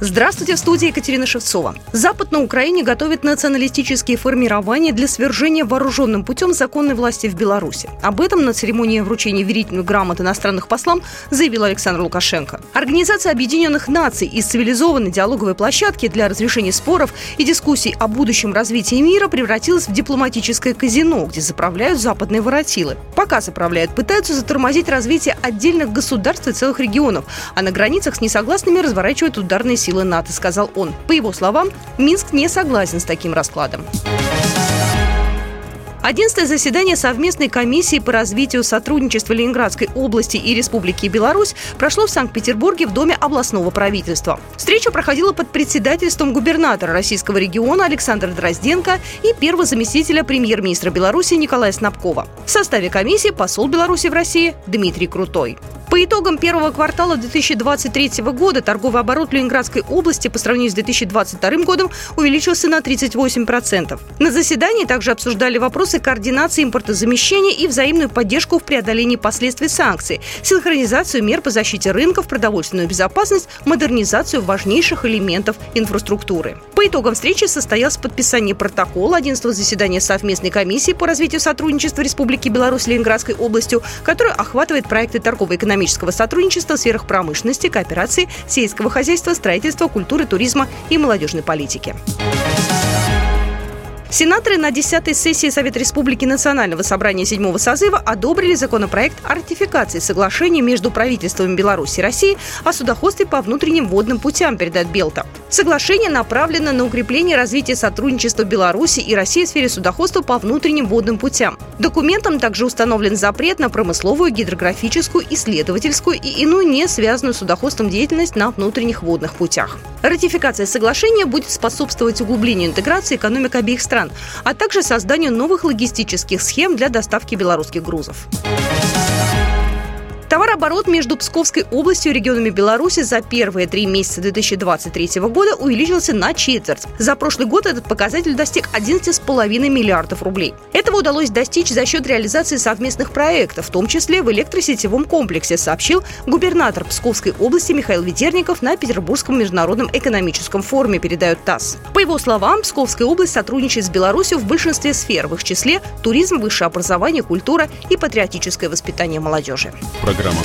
Здравствуйте, в студии Екатерина Шевцова. Запад на Украине готовит националистические формирования для свержения вооруженным путем законной власти в Беларуси. Об этом на церемонии вручения верительных грамот иностранных послам заявил Александр Лукашенко. Организация Объединенных Наций из цивилизованной диалоговой площадки для разрешения споров и дискуссий о будущем развитии мира превратилась в дипломатическое казино, где заправляют западные воротилы. Пока заправляют, пытаются затормозить развитие отдельных государств и целых регионов, а на границах с несогласными разворачивают ударные силы силы НАТО, сказал он. По его словам, Минск не согласен с таким раскладом. Одиннадцатое заседание совместной комиссии по развитию сотрудничества Ленинградской области и Республики Беларусь прошло в Санкт-Петербурге в Доме областного правительства. Встреча проходила под председательством губернатора российского региона Александра Дрозденко и первого заместителя премьер-министра Беларуси Николая Снабкова. В составе комиссии посол Беларуси в России Дмитрий Крутой. По итогам первого квартала 2023 года торговый оборот Ленинградской области по сравнению с 2022 годом увеличился на 38%. На заседании также обсуждали вопросы координации импортозамещения и взаимную поддержку в преодолении последствий санкций, синхронизацию мер по защите рынков, продовольственную безопасность, модернизацию важнейших элементов инфраструктуры. По итогам встречи состоялось подписание протокола 11 заседания совместной комиссии по развитию сотрудничества Республики Беларусь с Ленинградской областью, которая охватывает проекты торгово-экономического экономического сотрудничества в сферах промышленности, кооперации, сельского хозяйства, строительства, культуры, туризма и молодежной политики. Сенаторы на 10-й сессии Совета Республики Национального собрания 7 созыва одобрили законопроект о ратификации соглашения между правительствами Беларуси и России о судоходстве по внутренним водным путям, передает Белта. Соглашение направлено на укрепление развития сотрудничества Беларуси и России в сфере судоходства по внутренним водным путям. Документом также установлен запрет на промысловую, гидрографическую, исследовательскую и иную не связанную с судоходством деятельность на внутренних водных путях. Ратификация соглашения будет способствовать углублению интеграции экономик обеих стран, а также созданию новых логистических схем для доставки белорусских грузов. Товарооборот между Псковской областью и регионами Беларуси за первые три месяца 2023 года увеличился на четверть. За прошлый год этот показатель достиг 11,5 миллиардов рублей. Этого удалось достичь за счет реализации совместных проектов, в том числе в электросетевом комплексе, сообщил губернатор Псковской области Михаил Ведерников на Петербургском международном экономическом форуме, передает ТАСС. По его словам, Псковская область сотрудничает с Беларусью в большинстве сфер, в их числе туризм, высшее образование, культура и патриотическое воспитание молодежи. Программа